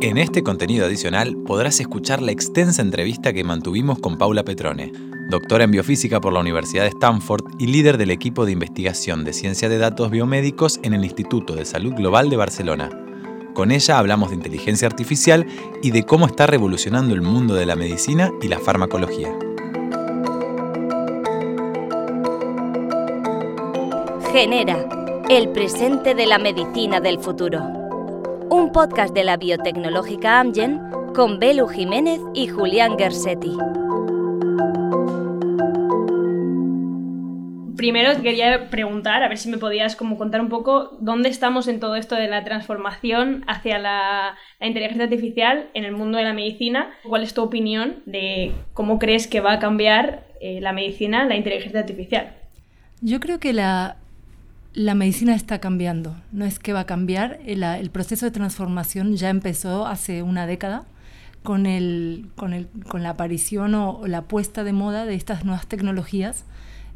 En este contenido adicional podrás escuchar la extensa entrevista que mantuvimos con Paula Petrone, doctora en biofísica por la Universidad de Stanford y líder del equipo de investigación de ciencia de datos biomédicos en el Instituto de Salud Global de Barcelona. Con ella hablamos de inteligencia artificial y de cómo está revolucionando el mundo de la medicina y la farmacología. Genera, el presente de la medicina del futuro. Un podcast de la biotecnológica Amgen con Belu Jiménez y Julián Gersetti. Primero quería preguntar, a ver si me podías como contar un poco dónde estamos en todo esto de la transformación hacia la, inteligencia artificial en el mundo de la medicina. ¿Cuál es tu opinión de cómo crees que va a cambiar eh, la medicina, la inteligencia artificial? Yo creo que la, la medicina está cambiando, no es que va a cambiar, el, proceso de transformación ya empezó hace una década con, el, con, el, con la aparición o, la puesta de moda de estas nuevas tecnologías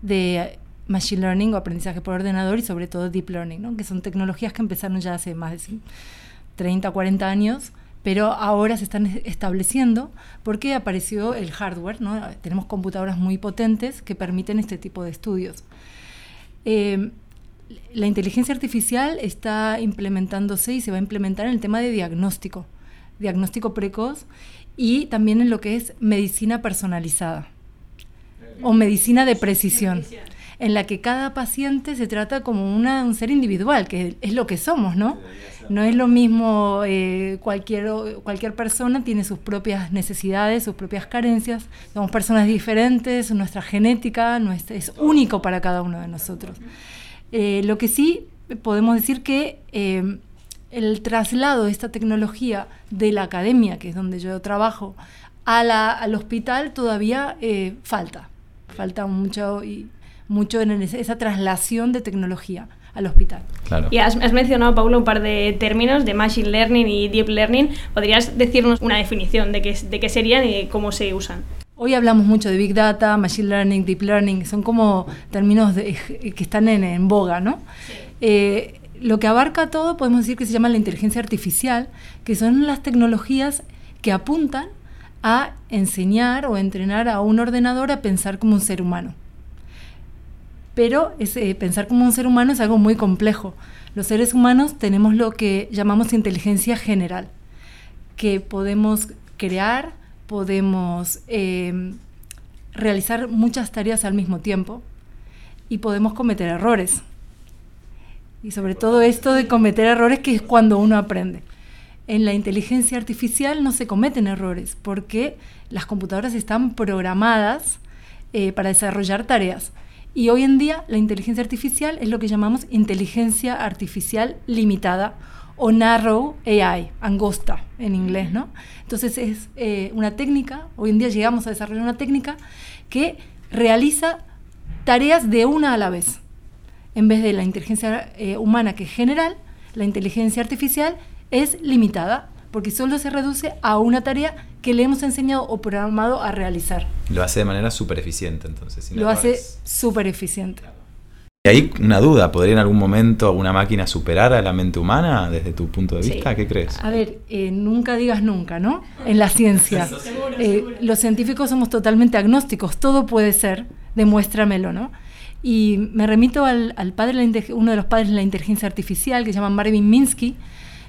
de machine learning o aprendizaje por ordenador y sobre todo deep learning, que son tecnologías que empezaron ya hace más de 30, 40 años, pero ahora se están estableciendo porque apareció el hardware, tenemos computadoras muy potentes que permiten este tipo de estudios. Eh, la inteligencia artificial está implementándose y se va a implementar en el tema de diagnóstico, diagnóstico precoz y también en lo que es medicina personalizada o medicina de precisión, en la que cada paciente se trata como un ser individual, que es lo que somos, ¿no? No es lo mismo, eh, cualquier, cualquier persona tiene sus propias necesidades, sus propias carencias, somos personas diferentes, nuestra genética es único para cada uno de nosotros. Eh, lo que sí podemos decir que eh, el traslado de esta tecnología de la academia, que es donde yo trabajo, al hospital todavía eh, falta. Falta mucho, y, mucho en esa traslación de tecnología al hospital. Y has, mencionado, Paulo, un par de términos de Machine Learning y Deep Learning. ¿Podrías decirnos una definición de qué, de qué serían y cómo se usan? Hoy hablamos mucho de Big Data, Machine Learning, Deep Learning, son como términos que están en, boga, ¿no? Eh, lo que abarca todo podemos decir que se llama la inteligencia artificial, que son las tecnologías que apuntan a enseñar o entrenar a un ordenador a pensar como un ser humano. Pero ese, pensar como un ser humano es algo muy complejo. Los seres humanos tenemos lo que llamamos inteligencia general, que podemos crear, podemos eh, realizar muchas tareas al mismo tiempo y podemos cometer errores. Y sobre todo esto de cometer errores que es cuando uno aprende. En la inteligencia artificial no se cometen errores porque las computadoras están programadas eh, para desarrollar tareas. Y hoy en día la inteligencia artificial es lo que llamamos inteligencia artificial limitada o narrow AI, angosta en inglés, ¿no? Entonces es eh, una técnica, hoy en día llegamos a desarrollar una técnica que realiza tareas de una a la vez. En vez de la inteligencia eh, humana que es general, la inteligencia artificial es limitada porque solo se reduce a una tarea que le hemos enseñado o programado a realizar. Lo hace de manera súper eficiente entonces. Lo hace súper eficiente. Y hay una duda, ¿podría en algún momento una máquina superar a la mente humana desde tu punto de vista? ¿Qué crees? A ver, eh, nunca digas nunca, ¿no? En la ciencia. Eh, los científicos somos totalmente agnósticos, todo puede ser, demuéstramelo, ¿no? Y me remito al, padre, uno de los padres de la inteligencia artificial, que se llama Marvin Minsky,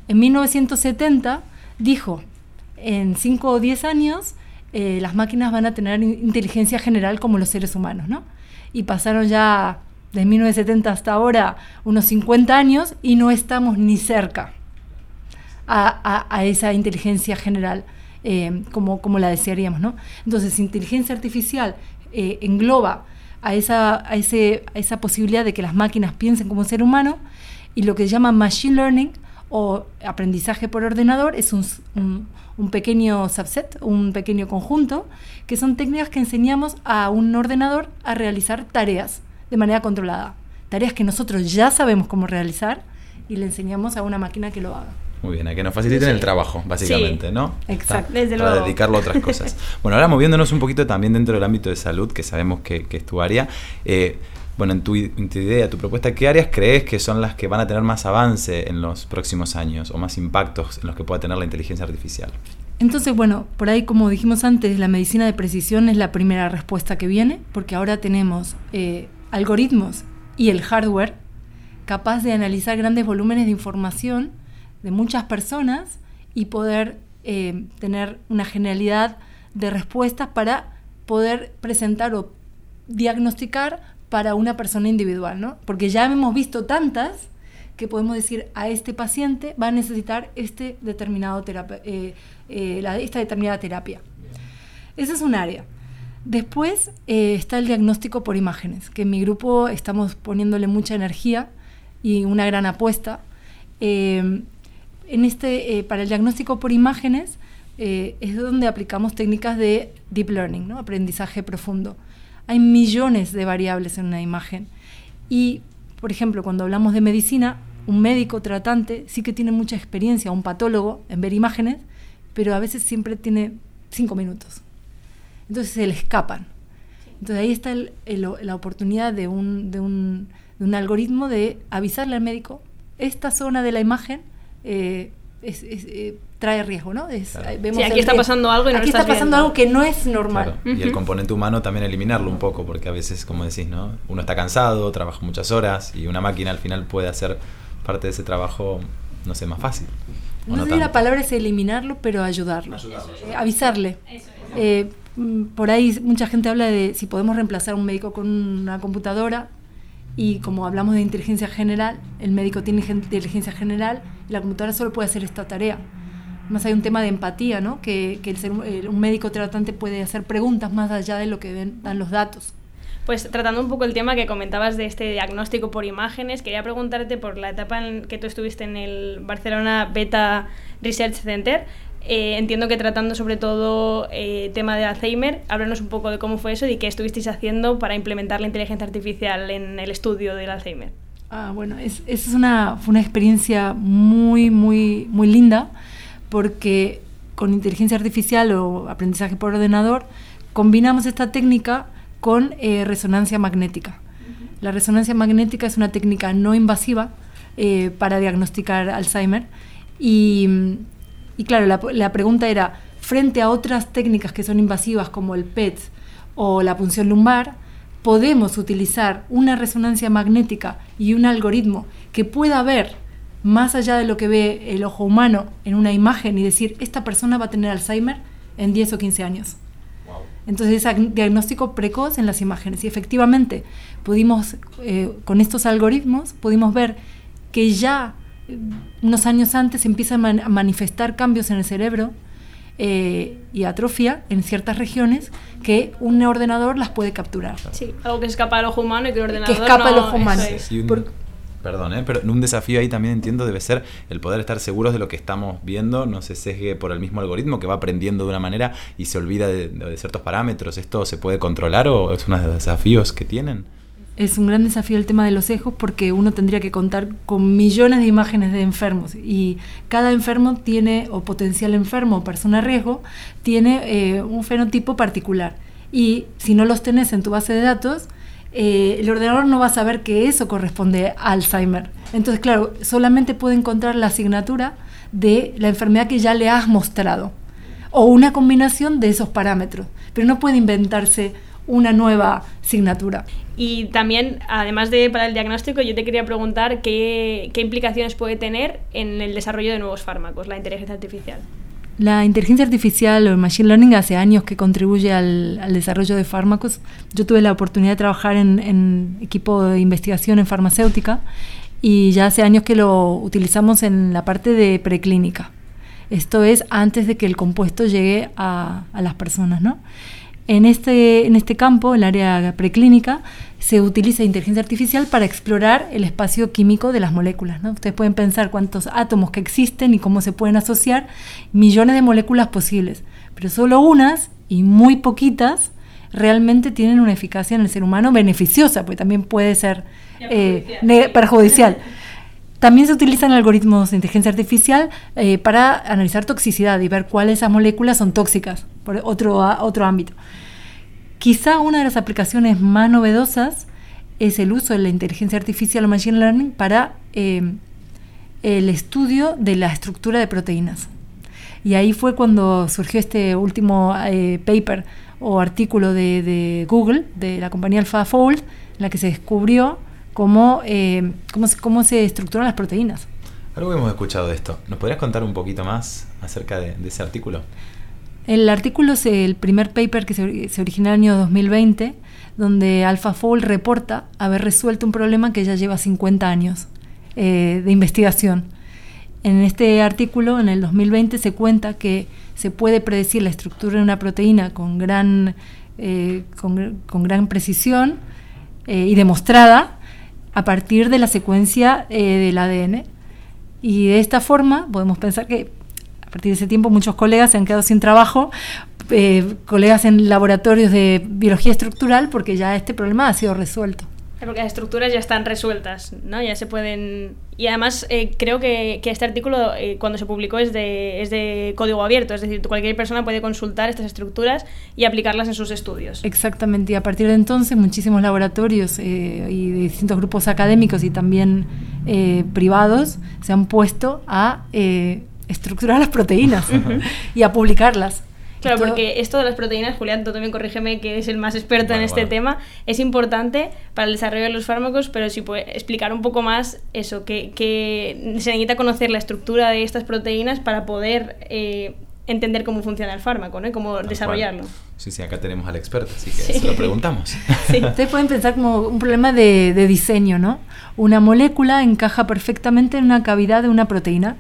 en 1970 dijo, en 5 o 10 años eh, las máquinas van a tener inteligencia general como los seres humanos, ¿no? Y pasaron ya de 1970 hasta ahora unos 50 años y no estamos ni cerca a, esa inteligencia general eh, como, la desearíamos. ¿no? Entonces, inteligencia artificial eh, engloba a esa, posibilidad de que las máquinas piensen como un ser humano y lo que se llama machine learning o aprendizaje por ordenador es un, pequeño subset, un pequeño conjunto, que son técnicas que enseñamos a un ordenador a realizar tareas de manera controlada. Tareas que nosotros ya sabemos cómo realizar y le enseñamos a una máquina que lo haga. Muy bien, a que nos faciliten el trabajo, básicamente, ¿no? Exacto. Para dedicarlo a otras cosas. bueno, ahora moviéndonos un poquito también dentro del ámbito de salud, que sabemos que, es tu área. Eh, bueno, en tu, en tu, idea, tu propuesta, ¿qué áreas crees que son las que van a tener más avance en los próximos años o más impactos en los que pueda tener la inteligencia artificial? Entonces, bueno, por ahí como dijimos antes, la medicina de precisión es la primera respuesta que viene, porque ahora tenemos eh, algoritmos y el hardware capaz de analizar grandes volúmenes de información de muchas personas y poder eh, tener una generalidad de respuestas para poder presentar o diagnosticar para una persona individual, ¿no? Porque ya hemos visto tantas que podemos decir a este paciente va a necesitar este determinado eh, eh, esta determinada terapia. Esa es un área. Después eh, está el diagnóstico por imágenes, que en mi grupo estamos poniéndole mucha energía y una gran apuesta. en este, para el diagnóstico por imágenes es donde aplicamos técnicas de deep learning, aprendizaje profundo. Hay millones de variables en una imagen y, por ejemplo, cuando hablamos de medicina, un médico tratante sí que tiene mucha experiencia, un patólogo, en ver imágenes, pero a veces siempre tiene cinco minutos. Entonces se le escapan. Entonces ahí está la oportunidad de un, de, un, de un, algoritmo de avisarle al médico, esta zona de la imagen eh, eh, trae riesgo, ¿no? Es, sí, aquí está pasando algo y no Aquí está pasando algo que no es normal. Y el componente humano también eliminarlo un poco, porque a veces, como decís, ¿no? Uno está cansado, trabaja muchas horas y una máquina al final puede hacer parte de ese trabajo, no sé, más fácil. No, no sé si la palabra es eliminarlo, pero ayudarlo. Eh, avisarle. Eh, mm, por ahí mucha gente habla de si podemos reemplazar a un médico con una computadora y como hablamos de inteligencia general, el médico tiene inteligencia general y la computadora solo puede hacer esta tarea. Más hay un tema de empatía, ¿no? Que, que un médico tratante puede hacer preguntas más allá de lo que dan los datos. Pues tratando un poco el tema que comentabas de este diagnóstico por imágenes, quería preguntarte por la etapa en que tú estuviste en el Barcelona Beta Research Center. Eh, entiendo que tratando sobre todo eh, tema de Alzheimer, háblanos un poco de cómo fue eso y qué estuvisteis haciendo para implementar la inteligencia artificial en el estudio del Alzheimer. Ah, bueno, es, es una, fue una experiencia muy, muy, muy linda porque con inteligencia artificial o aprendizaje por ordenador combinamos esta técnica con eh, resonancia magnética. La resonancia magnética es una técnica no invasiva eh, para diagnosticar Alzheimer y, claro, la, pregunta era, frente a otras técnicas que son invasivas como el PET o la punción lumbar, podemos utilizar una resonancia magnética y un algoritmo que pueda ver más allá de lo que ve el ojo humano en una imagen y decir, esta persona va a tener Alzheimer en 10 o 15 años. Entonces, diagnóstico precoz en las imágenes. Y efectivamente, pudimos, eh, con estos algoritmos, pudimos ver que ya unos años antes empiezan a manifestar cambios en el cerebro eh, y atrofia en ciertas regiones que un ordenador las puede capturar. Sí, algo que escapa al ojo humano y que el ordenador que escapa al ojo humano. Perdón, ¿eh? pero un desafío ahí también entiendo debe ser el poder estar seguros de lo que estamos viendo, no se sesgue por el mismo algoritmo que va aprendiendo de una manera y se olvida de, ciertos parámetros. ¿Esto se puede controlar o es uno de los desafíos que tienen? Es un gran desafío el tema de los sesgos porque uno tendría que contar con millones de imágenes de enfermos y cada enfermo tiene, o potencial enfermo o persona riesgo, tiene eh, un fenotipo particular. Y si no los tenés en tu base de datos, eh, el ordenador no va a saber que eso corresponde a Alzheimer. Entonces, claro, solamente puede encontrar la asignatura de la enfermedad que ya le has mostrado o una combinación de esos parámetros, pero no puede inventarse una nueva asignatura. Y también, además de para el diagnóstico, yo te quería preguntar qué, qué implicaciones puede tener en el desarrollo de nuevos fármacos, la inteligencia artificial. La inteligencia artificial o el machine learning hace años que contribuye al, desarrollo de fármacos. Yo tuve la oportunidad de trabajar en, equipo de investigación en farmacéutica y ya hace años que lo utilizamos en la parte de preclínica. Esto es antes de que el compuesto llegue a, a las personas, ¿no? En este, en este campo, el área preclínica, se utiliza inteligencia artificial para explorar el espacio químico de las moléculas. ¿no? Ustedes pueden pensar cuántos átomos que existen y cómo se pueden asociar, millones de moléculas posibles, pero solo unas y muy poquitas realmente tienen una eficacia en el ser humano beneficiosa, porque también puede ser eh, perjudicial. También se utilizan algoritmos de inteligencia artificial eh, para analizar toxicidad y ver cuáles esas moléculas son tóxicas, por otro, otro ámbito. Quizá una de las aplicaciones más novedosas es el uso de la inteligencia artificial o machine learning para eh, el estudio de la estructura de proteínas. Y ahí fue cuando surgió este último eh, paper o artículo de, Google, de la compañía AlphaFold, en la que se descubrió cómo, eh, cómo, cómo, se estructuran las proteínas. Algo hemos escuchado de esto. ¿Nos podrías contar un poquito más acerca de, ese artículo? El artículo es el primer paper que se, se originó en el año 2020, donde AlphaFold reporta haber resuelto un problema que ya lleva 50 años eh, de investigación. En este artículo, en el 2020, se cuenta que se puede predecir la estructura de una proteína con gran, eh, con, gran precisión eh, y demostrada a partir de la secuencia del ADN. Y de esta forma podemos pensar que a partir de ese tiempo muchos colegas se han quedado sin trabajo, colegas en laboratorios de biología estructural, porque ya este problema ha sido resuelto. Porque las estructuras ya están resueltas, ¿no? Ya se pueden... Y además eh, creo que, que, este artículo eh, cuando se publicó es de, es de código abierto, es decir, cualquier persona puede consultar estas estructuras y aplicarlas en sus estudios. Exactamente, y a partir de entonces muchísimos laboratorios eh, y de distintos grupos académicos y también privados se han puesto a estructurar las proteínas y a publicarlas. Claro, porque esto de las proteínas, Julián, tú también corrígeme que es el más experto en este tema, es importante para el desarrollo de los fármacos, pero si puede explicar un poco más eso, que, que se necesita conocer la estructura de estas proteínas para poder eh, entender cómo funciona el fármaco, ¿no? cómo desarrollarlo. Sí, sí, acá tenemos al experto, así que se lo preguntamos. Sí. Ustedes pueden pensar como un problema de, de diseño, ¿no? Una molécula encaja perfectamente en una cavidad de una proteína.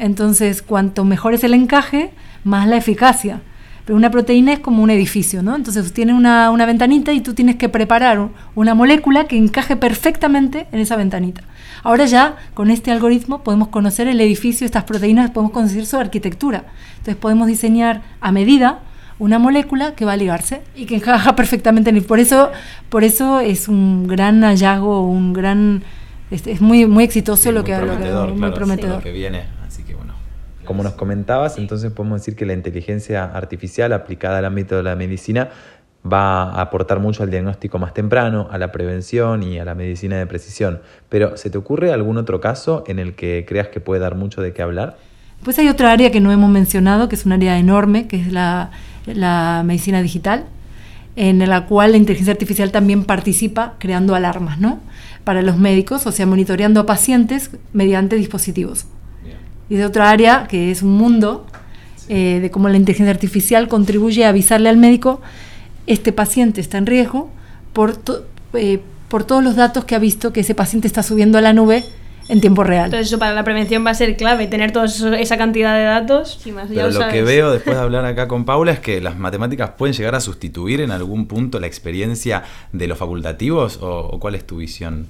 Entonces, cuanto mejor es el encaje, más la eficacia. Pero una proteína es como un edificio, ¿no? Entonces tiene una, una ventanita y tú tienes que preparar una molécula que encaje perfectamente en esa ventanita. Ahora ya con este algoritmo podemos conocer el edificio, estas proteínas, podemos conocer su arquitectura. Entonces podemos diseñar a medida una molécula que va a ligarse y que encaja perfectamente en el. Por eso, por eso es un gran hallazgo, un gran. Es, muy, muy exitoso lo, que, lo que, muy prometedor. Lo que viene como nos comentabas, entonces podemos decir que la inteligencia artificial aplicada al ámbito de la medicina va a aportar mucho al diagnóstico más temprano, a la prevención y a la medicina de precisión. Pero ¿se te ocurre algún otro caso en el que creas que puede dar mucho de qué hablar? Pues hay otra área que no hemos mencionado, que es un área enorme, que es la, medicina digital, en la cual la inteligencia artificial también participa creando alarmas, ¿no? Para los médicos, o sea, monitoreando a pacientes mediante dispositivos y de otra área que es un mundo eh, de cómo la inteligencia artificial contribuye a avisarle al médico este paciente está en riesgo por, eh, por todos los datos que ha visto que ese paciente está subiendo a la nube en tiempo real. Entonces eso para la prevención va a ser clave, tener toda esa cantidad de datos. más, Pero lo, que veo después de hablar acá con Paula es que las matemáticas pueden llegar a sustituir en algún punto la experiencia de los facultativos o cuál es tu visión.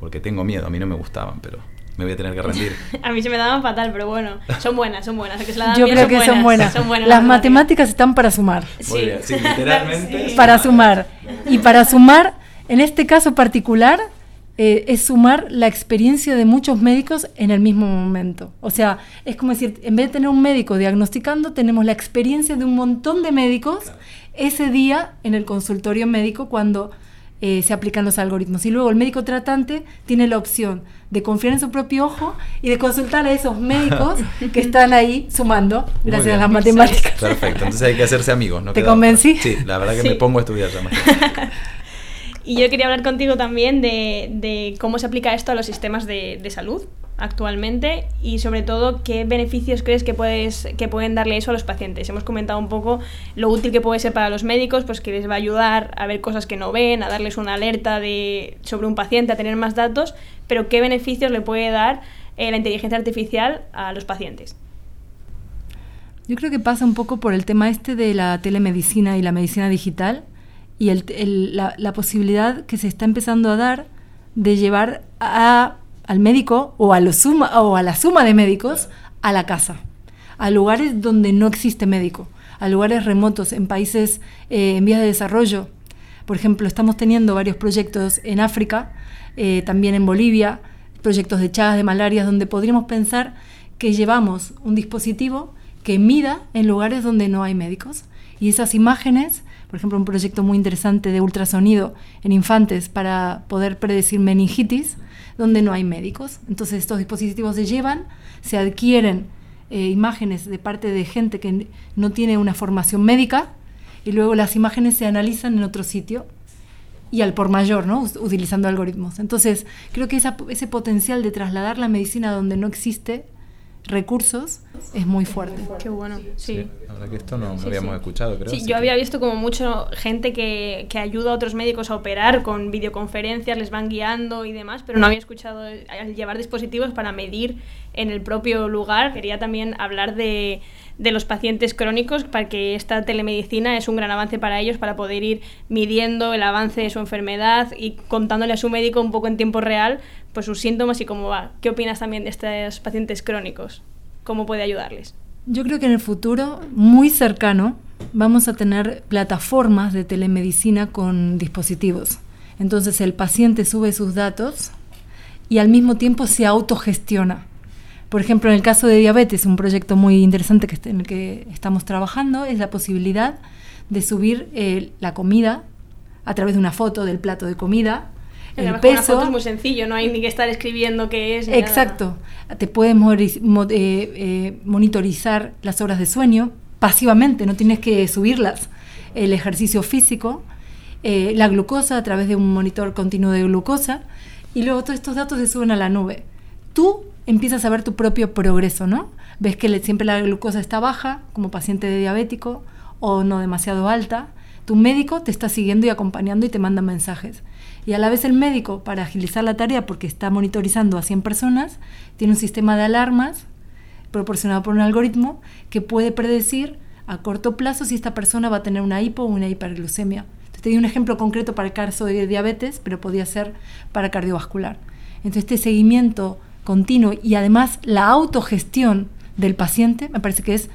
Porque tengo miedo, a mí no me gustaban, pero me voy a tener que rendir. a mí se me daban fatal, pero bueno, son buenas, son buenas. Yo creo que son buenas. las, matemáticas. están para sumar. Sí, literalmente. Para sumar. Y para sumar, en este caso particular, eh, es sumar la experiencia de muchos médicos en el mismo momento. O sea, es como decir, en vez de tener un médico diagnosticando, tenemos la experiencia de un montón de médicos ese día en el consultorio médico cuando eh, se aplican los algoritmos. Y luego el médico tratante tiene la opción de confiar en su propio ojo y de consultar a esos médicos que están ahí sumando gracias a las matemáticas. Perfecto, entonces hay que hacerse amigos. ¿no? ¿Te convencí? Sí, la verdad que me pongo a estudiar ya más. y yo quería hablar contigo también de, de, cómo se aplica esto a los sistemas de, de salud actualmente y sobre todo qué beneficios crees que, puedes, que pueden darle eso a los pacientes. Hemos comentado un poco lo útil que puede ser para los médicos, pues que les va a ayudar a ver cosas que no ven, a darles una alerta de, sobre un paciente, a tener más datos, pero qué beneficios le puede dar eh, la inteligencia artificial a los pacientes. Yo creo que pasa un poco por el tema este de la telemedicina y la medicina digital y la, la posibilidad que se está empezando a dar de llevar a al médico o a, la suma de médicos a la casa, a lugares donde no existe médico, a lugares remotos, en países eh, en vías de desarrollo. Por ejemplo, estamos teniendo varios proyectos en África, eh, también en Bolivia, proyectos de chagas de malaria, donde podríamos pensar que llevamos un dispositivo que mida en lugares donde no hay médicos. Y esas imágenes por ejemplo, un proyecto muy interesante de ultrasonido en infantes para poder predecir meningitis, donde no hay médicos. Entonces estos dispositivos se llevan, se adquieren eh, imágenes de parte de gente que no tiene una formación médica y luego las imágenes se analizan en otro sitio y al por mayor, ¿no? utilizando algoritmos. Entonces, creo que ese potencial de trasladar la medicina donde no existe recursos es muy fuerte. Qué bueno, sí. la verdad que esto no, habíamos escuchado, creo. Sí, yo había visto como mucho gente que, que, ayuda a otros médicos a operar con videoconferencias, les van guiando y demás, pero no había escuchado al llevar dispositivos para medir en el propio lugar. Quería también hablar de, de los pacientes crónicos para que esta telemedicina es un gran avance para ellos para poder ir midiendo el avance de su enfermedad y contándole a su médico un poco en tiempo real pues sus síntomas y cómo va. ¿Qué opinas también de estos pacientes crónicos? ¿Cómo puede ayudarles? Yo creo que en el futuro muy cercano vamos a tener plataformas de telemedicina con dispositivos. Entonces el paciente sube sus datos y al mismo tiempo se autogestiona. Por ejemplo, en el caso de diabetes, un proyecto muy interesante que, en el que estamos trabajando es la posibilidad de subir eh, la comida a través de una foto del plato de comida el peso. Una foto es muy sencillo, no hay ni que estar escribiendo qué es. Exacto. Te puedes eh, eh, monitorizar las horas de sueño pasivamente, no tienes que subirlas. El ejercicio físico, la glucosa a través de un monitor continuo de glucosa, y luego todos estos datos se suben a la nube. Tú empiezas a ver tu propio progreso, ¿no? Ves que siempre la glucosa está baja, como paciente de diabético, o no demasiado alta. Tu médico te está siguiendo y acompañando y te manda mensajes. Y a la vez el médico, para agilizar la tarea, porque está monitorizando a 100 personas, tiene un sistema de alarmas proporcionado por un algoritmo que puede predecir a corto plazo si esta persona va a tener una hipo o una hiperglucemia. te di un ejemplo concreto para el caso de diabetes, pero podía ser para cardiovascular. Entonces este seguimiento continuo y además la autogestión del paciente me parece que es,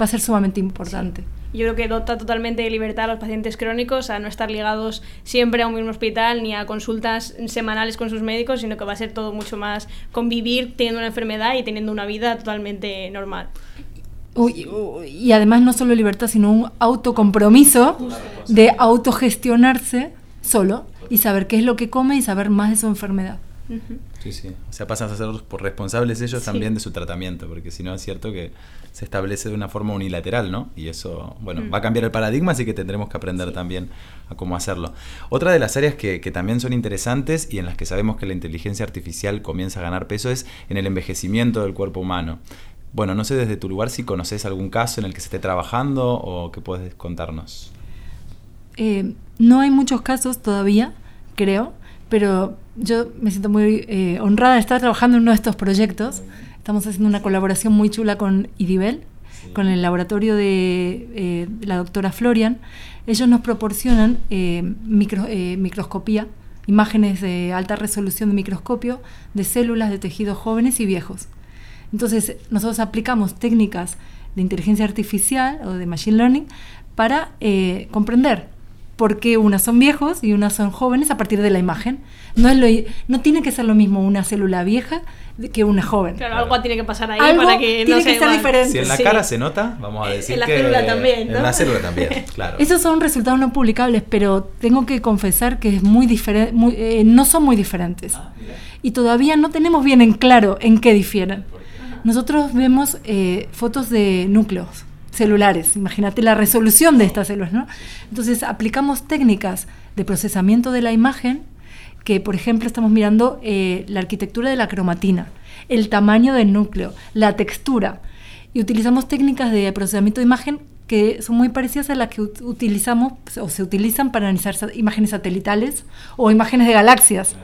va a ser sumamente importante yo creo que dota totalmente de libertad a los pacientes crónicos a no estar ligados siempre a un mismo hospital ni a consultas semanales con sus médicos, sino que va a ser todo mucho más convivir teniendo una enfermedad y teniendo una vida totalmente normal. y además no solo libertad, sino un autocompromiso de autogestionarse solo y saber qué es lo que come y saber más de su enfermedad. Sí, sí. O sea, pasan a ser por responsables ellos también de su tratamiento, porque si no es cierto que se establece de una forma unilateral, ¿no? Y eso, bueno, mm. va a cambiar el paradigma, así que tendremos que aprender también a cómo hacerlo. Otra de las áreas que, que, también son interesantes y en las que sabemos que la inteligencia artificial comienza a ganar peso es en el envejecimiento del cuerpo humano. Bueno, no sé desde tu lugar si conoces algún caso en el que se esté trabajando o qué puedes contarnos. Eh, no hay muchos casos todavía, creo, pero yo me siento muy eh, honrada de estar trabajando en uno de estos proyectos. Estamos haciendo una colaboración muy chula con IDIBEL, con el laboratorio de eh, la doctora Florian. Ellos nos proporcionan eh, microscopía, imágenes de alta resolución de microscopio de células de tejidos jóvenes y viejos. Entonces, nosotros aplicamos técnicas de inteligencia artificial o de machine learning para comprender por qué unas son viejos y unas son jóvenes a partir de la imagen. No, es lo, no tiene que ser lo mismo una célula vieja que una joven. Claro, algo tiene que pasar ahí para que no tiene que ser diferente. Si en la cara se nota, vamos a decir en la que célula también, ¿no? en la célula también, claro. Esos son resultados no publicables, pero tengo que confesar que es muy diferente, eh, no son muy diferentes. Ah, y todavía no tenemos bien en claro en qué difieren. Nosotros vemos eh, fotos de núcleos celulares. Imagínate la resolución de estas células, ¿no? Entonces aplicamos técnicas de procesamiento de la imagen que, por ejemplo, estamos mirando eh, la arquitectura de la cromatina, el tamaño del núcleo, la textura, y utilizamos técnicas de procesamiento de imagen que son muy parecidas a las que utilizamos o se utilizan para analizar imágenes satelitales o imágenes de galaxias.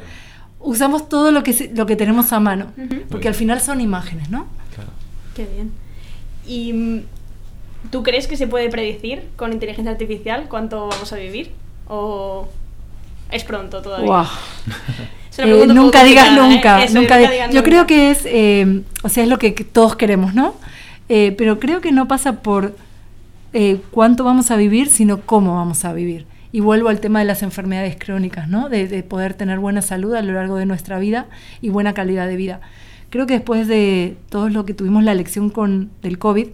Usamos todo lo que, lo que tenemos a mano, porque al final son imágenes, ¿no? Claro. Qué bien. Y ¿Tú crees que se puede predecir con inteligencia artificial cuánto vamos a vivir? ¿O es pronto todavía? Eh, nunca digas nunca. ¿eh? nunca, Yo creo que es, eh, o sea, es lo que todos queremos, ¿no? pero creo que no pasa por cuánto vamos a vivir, sino cómo vamos a vivir. Y vuelvo al tema de las enfermedades crónicas, ¿no? De, de, poder tener buena salud a lo largo de nuestra vida y buena calidad de vida. Creo que después de todo lo que tuvimos la lección con del COVID,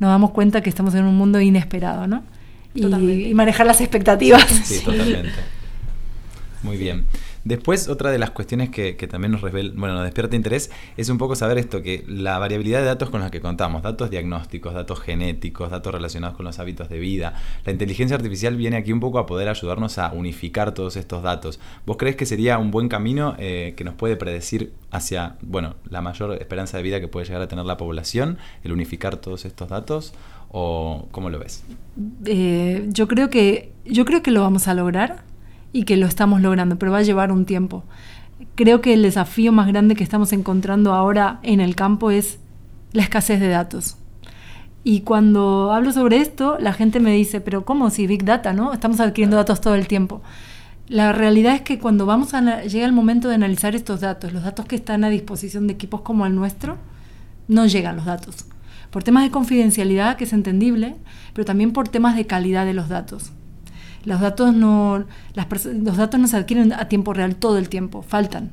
nos damos cuenta que estamos en un mundo inesperado, ¿no? y, manejar las expectativas. Sí, totalmente. Muy bien. Después, otra de las cuestiones que, también nos, bueno, nos despierta interés es un poco saber esto, que la variabilidad de datos con los que contamos, datos diagnósticos, datos genéticos, datos relacionados con los hábitos de vida, la inteligencia artificial viene aquí un poco a poder ayudarnos a unificar todos estos datos. ¿Vos crees que sería un buen camino eh, que nos puede predecir hacia, bueno, la mayor esperanza de vida que puede llegar a tener la población, el unificar todos estos datos? ¿O cómo lo ves? Eh, yo, creo que, yo creo que lo vamos a lograr y que lo estamos logrando, pero va a llevar un tiempo. Creo que el desafío más grande que estamos encontrando ahora en el campo es la escasez de datos. Y cuando hablo sobre esto, la gente me dice, pero ¿cómo si Big Data, no? Estamos adquiriendo datos todo el tiempo. La realidad es que cuando vamos a llega el momento de analizar estos datos, los datos que están a disposición de equipos como el nuestro, no llegan los datos. Por temas de confidencialidad, que es entendible, pero también por temas de calidad de los datos. Los datos no, los datos no se adquieren a tiempo real todo el tiempo, faltan.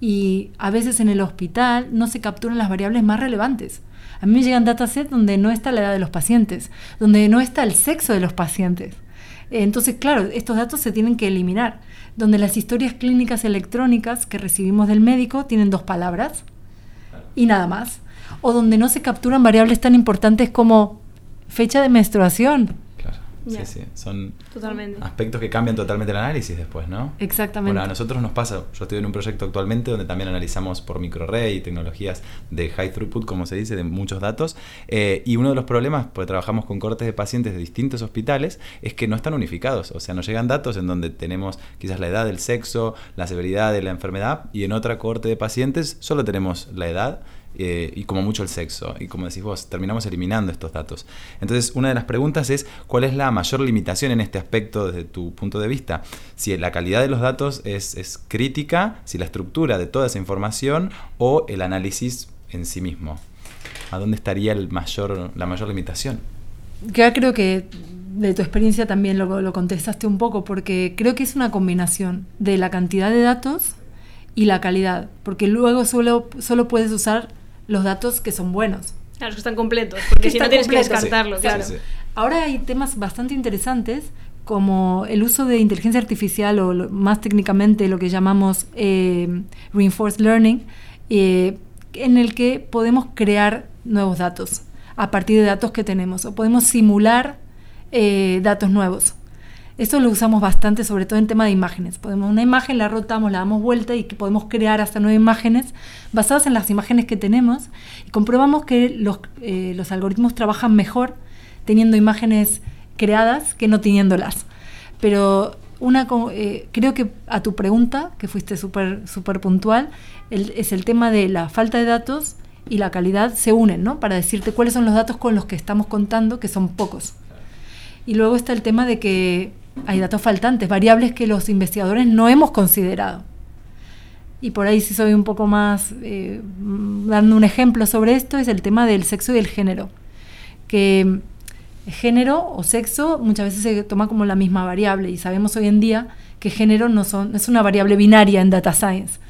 Y a veces en el hospital no se capturan las variables más relevantes. A mí me llegan datasets donde no está la edad de los pacientes, donde no está el sexo de los pacientes. Entonces, claro, estos datos se tienen que eliminar. Donde las historias clínicas electrónicas que recibimos del médico tienen dos palabras y nada más. O donde no se capturan variables tan importantes como fecha de menstruación, Sí, sí, son aspectos que cambian totalmente el análisis después, ¿no? Exactamente. Bueno, a nosotros nos pasa, yo estoy en un proyecto actualmente donde también analizamos por microarray y tecnologías de high throughput, como se dice, de muchos datos, eh, y uno de los problemas, porque trabajamos con cortes de pacientes de distintos hospitales, es que no están unificados, o sea, nos llegan datos en donde tenemos quizás la edad, el sexo, la severidad de la enfermedad, y en otra corte de pacientes solo tenemos la edad eh, y como mucho el sexo. Y como decís vos, terminamos eliminando estos datos. Entonces, una de las preguntas es, ¿cuál es la mayor limitación en este aspecto desde tu punto de vista? Si la calidad de los datos es, es crítica, si la estructura de toda esa información o el análisis en sí mismo. ¿A dónde estaría el mayor, la mayor limitación? Ya creo que de tu experiencia también lo, lo contestaste un poco, porque creo que es una combinación de la cantidad de datos y la calidad, porque luego solo, solo puedes usar los datos que son buenos. Claro, los que están completos, porque si no tienes que descartarlos, claro. Ahora hay temas bastante interesantes como el uso de inteligencia artificial o más técnicamente lo que llamamos eh, reinforced learning, eh, en el que podemos crear nuevos datos a partir de datos que tenemos o podemos simular eh, datos nuevos. Eso lo usamos bastante, sobre todo en tema de imágenes. Podemos una imagen, la rotamos, la damos vuelta y que podemos crear hasta nueve imágenes basadas en las imágenes que tenemos y comprobamos que los, eh, los algoritmos trabajan mejor teniendo imágenes creadas que no teniéndolas. Pero una, eh, creo que a tu pregunta, que fuiste súper super puntual, es el tema de la falta de datos y la calidad se unen, ¿no? Para decirte cuáles son los datos con los que estamos contando, que son pocos. Y luego está el tema de que hay datos faltantes, variables que los investigadores no hemos considerado. Y por ahí si soy un poco más, eh, dando un ejemplo sobre esto, es el tema del sexo y el género. Que género o sexo muchas veces se toma como la misma variable y sabemos hoy en día que género no, son, es una variable binaria en data science.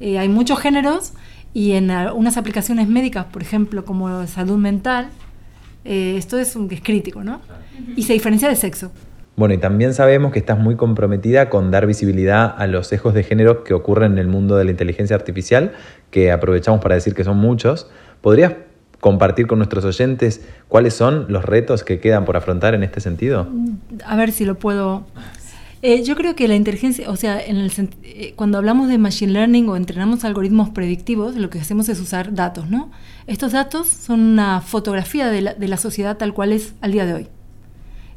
Eh, hay muchos géneros y en unas aplicaciones médicas, por ejemplo, como salud mental, eh, esto es, un, es crítico, ¿no? Y se diferencia de sexo. Bueno, y también sabemos que estás muy comprometida con dar visibilidad a los sesgos de género que ocurren en el mundo de la inteligencia artificial, que aprovechamos para decir que son muchos. ¿Podrías compartir con nuestros oyentes cuáles son los retos que quedan por afrontar en este sentido? A ver si lo puedo. Eh, yo creo que la inteligencia, o sea, eh, cuando hablamos de machine learning o entrenamos algoritmos predictivos, lo que hacemos es usar datos, ¿no? Estos datos son una fotografía de la sociedad tal cual es al día de hoy.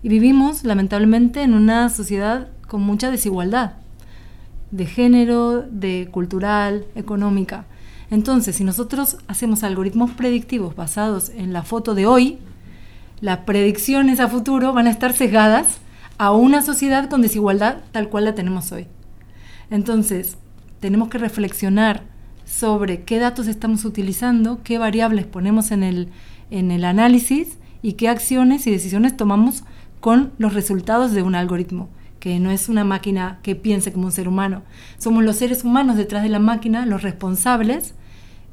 Y vivimos, lamentablemente, en una sociedad con mucha desigualdad de género, de cultural, económica. Entonces, si nosotros hacemos algoritmos predictivos basados en la foto de hoy, las predicciones a futuro van a estar sesgadas a una sociedad con desigualdad tal cual la tenemos hoy. Entonces, tenemos que reflexionar sobre qué datos estamos utilizando, qué variables ponemos en el, en el análisis y qué acciones y decisiones tomamos con los resultados de un algoritmo, que no es una máquina que piense como un ser humano. Somos los seres humanos detrás de la máquina los responsables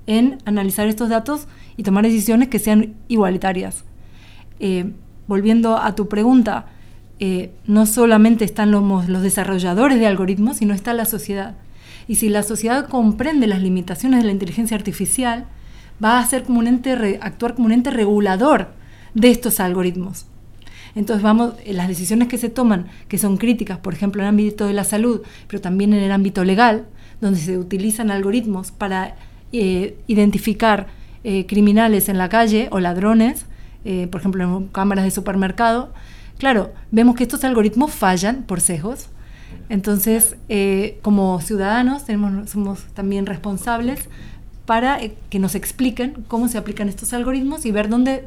en analizar estos datos y tomar decisiones que sean igualitarias. Eh, volviendo a tu pregunta, eh, no solamente están los, desarrolladores de algoritmos, sino está la sociedad. Y si la sociedad comprende las limitaciones de la inteligencia artificial, va a ser como un ente actuar como un ente regulador de estos algoritmos. Entonces vamos, eh, las decisiones que se toman, que son críticas, por ejemplo, en el ámbito de la salud, pero también en el ámbito legal, donde se utilizan algoritmos para eh, identificar eh, criminales en la calle o ladrones, por ejemplo, en cámaras de supermercado, claro, vemos que estos algoritmos fallan por sesgos. Entonces, como ciudadanos, tenemos, somos también responsables para que nos expliquen cómo se aplican estos algoritmos y ver dónde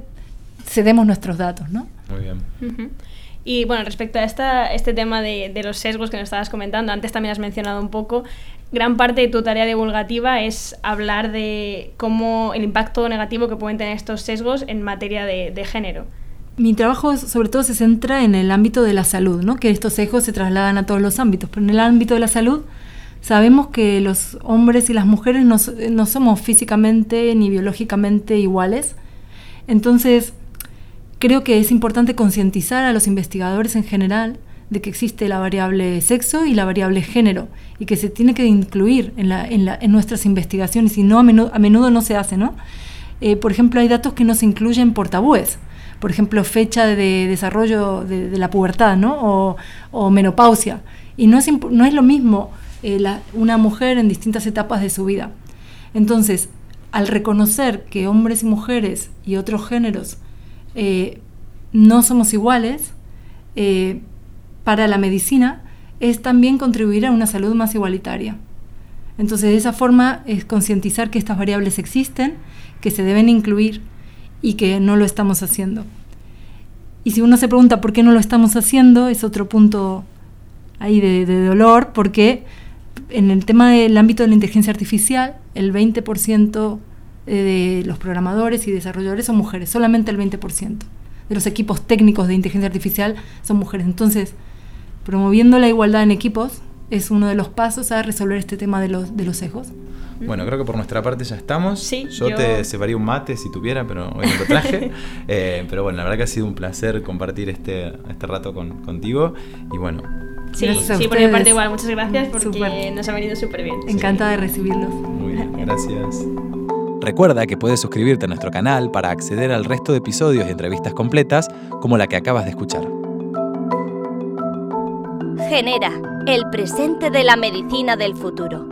cedemos nuestros datos, ¿no? Muy bien. Y bueno, respecto a esta, este tema de, los sesgos que nos estabas comentando, antes también has mencionado un poco, gran parte de tu tarea divulgativa es hablar de cómo el impacto negativo que pueden tener estos sesgos en materia de, de género. Mi trabajo sobre todo se centra en el ámbito de la salud, ¿no? que estos sesgos se trasladan a todos los ámbitos, pero en el ámbito de la salud sabemos que los hombres y las mujeres no, no somos físicamente ni biológicamente iguales, entonces Creo que es importante concientizar a los investigadores en general de que existe la variable sexo y la variable género y que se tiene que incluir en, en, nuestras investigaciones y no a menudo, no se hace, ¿no? Eh, por ejemplo, hay datos que no se incluyen por tabúes, por ejemplo, fecha de desarrollo de, la pubertad, ¿no? O, menopausia. Y no es, no es lo mismo eh, una mujer en distintas etapas de su vida. Entonces, al reconocer que hombres y mujeres y otros géneros eh, no somos iguales, eh, para la medicina es también contribuir a una salud más igualitaria. Entonces, de esa forma es concientizar que estas variables existen, que se deben incluir y que no lo estamos haciendo. Y si uno se pregunta por qué no lo estamos haciendo, es otro punto ahí de, de dolor, porque en el tema del ámbito de la inteligencia artificial, el 20% de los programadores y desarrolladores son mujeres, solamente el 20% de los equipos técnicos de inteligencia artificial son mujeres. Entonces, promoviendo la igualdad en equipos es uno de los pasos a resolver este tema de los, de los sesgos. Bueno, creo que por nuestra parte ya estamos. Sí, yo, te separaría un mate si tuviera, pero hoy no lo traje. Eh, pero bueno, la verdad que ha sido un placer compartir este, este rato con, contigo. Y bueno. Sí, sí por mi parte igual. Muchas gracias porque nos ha venido súper bien. Encantada de recibirlos. Muy bien, gracias. Recuerda que puedes suscribirte a nuestro canal para acceder al resto de episodios y entrevistas completas como la que acabas de escuchar. Genera, el presente de la medicina del futuro.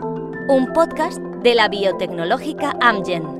Un podcast de la biotecnológica Amgen.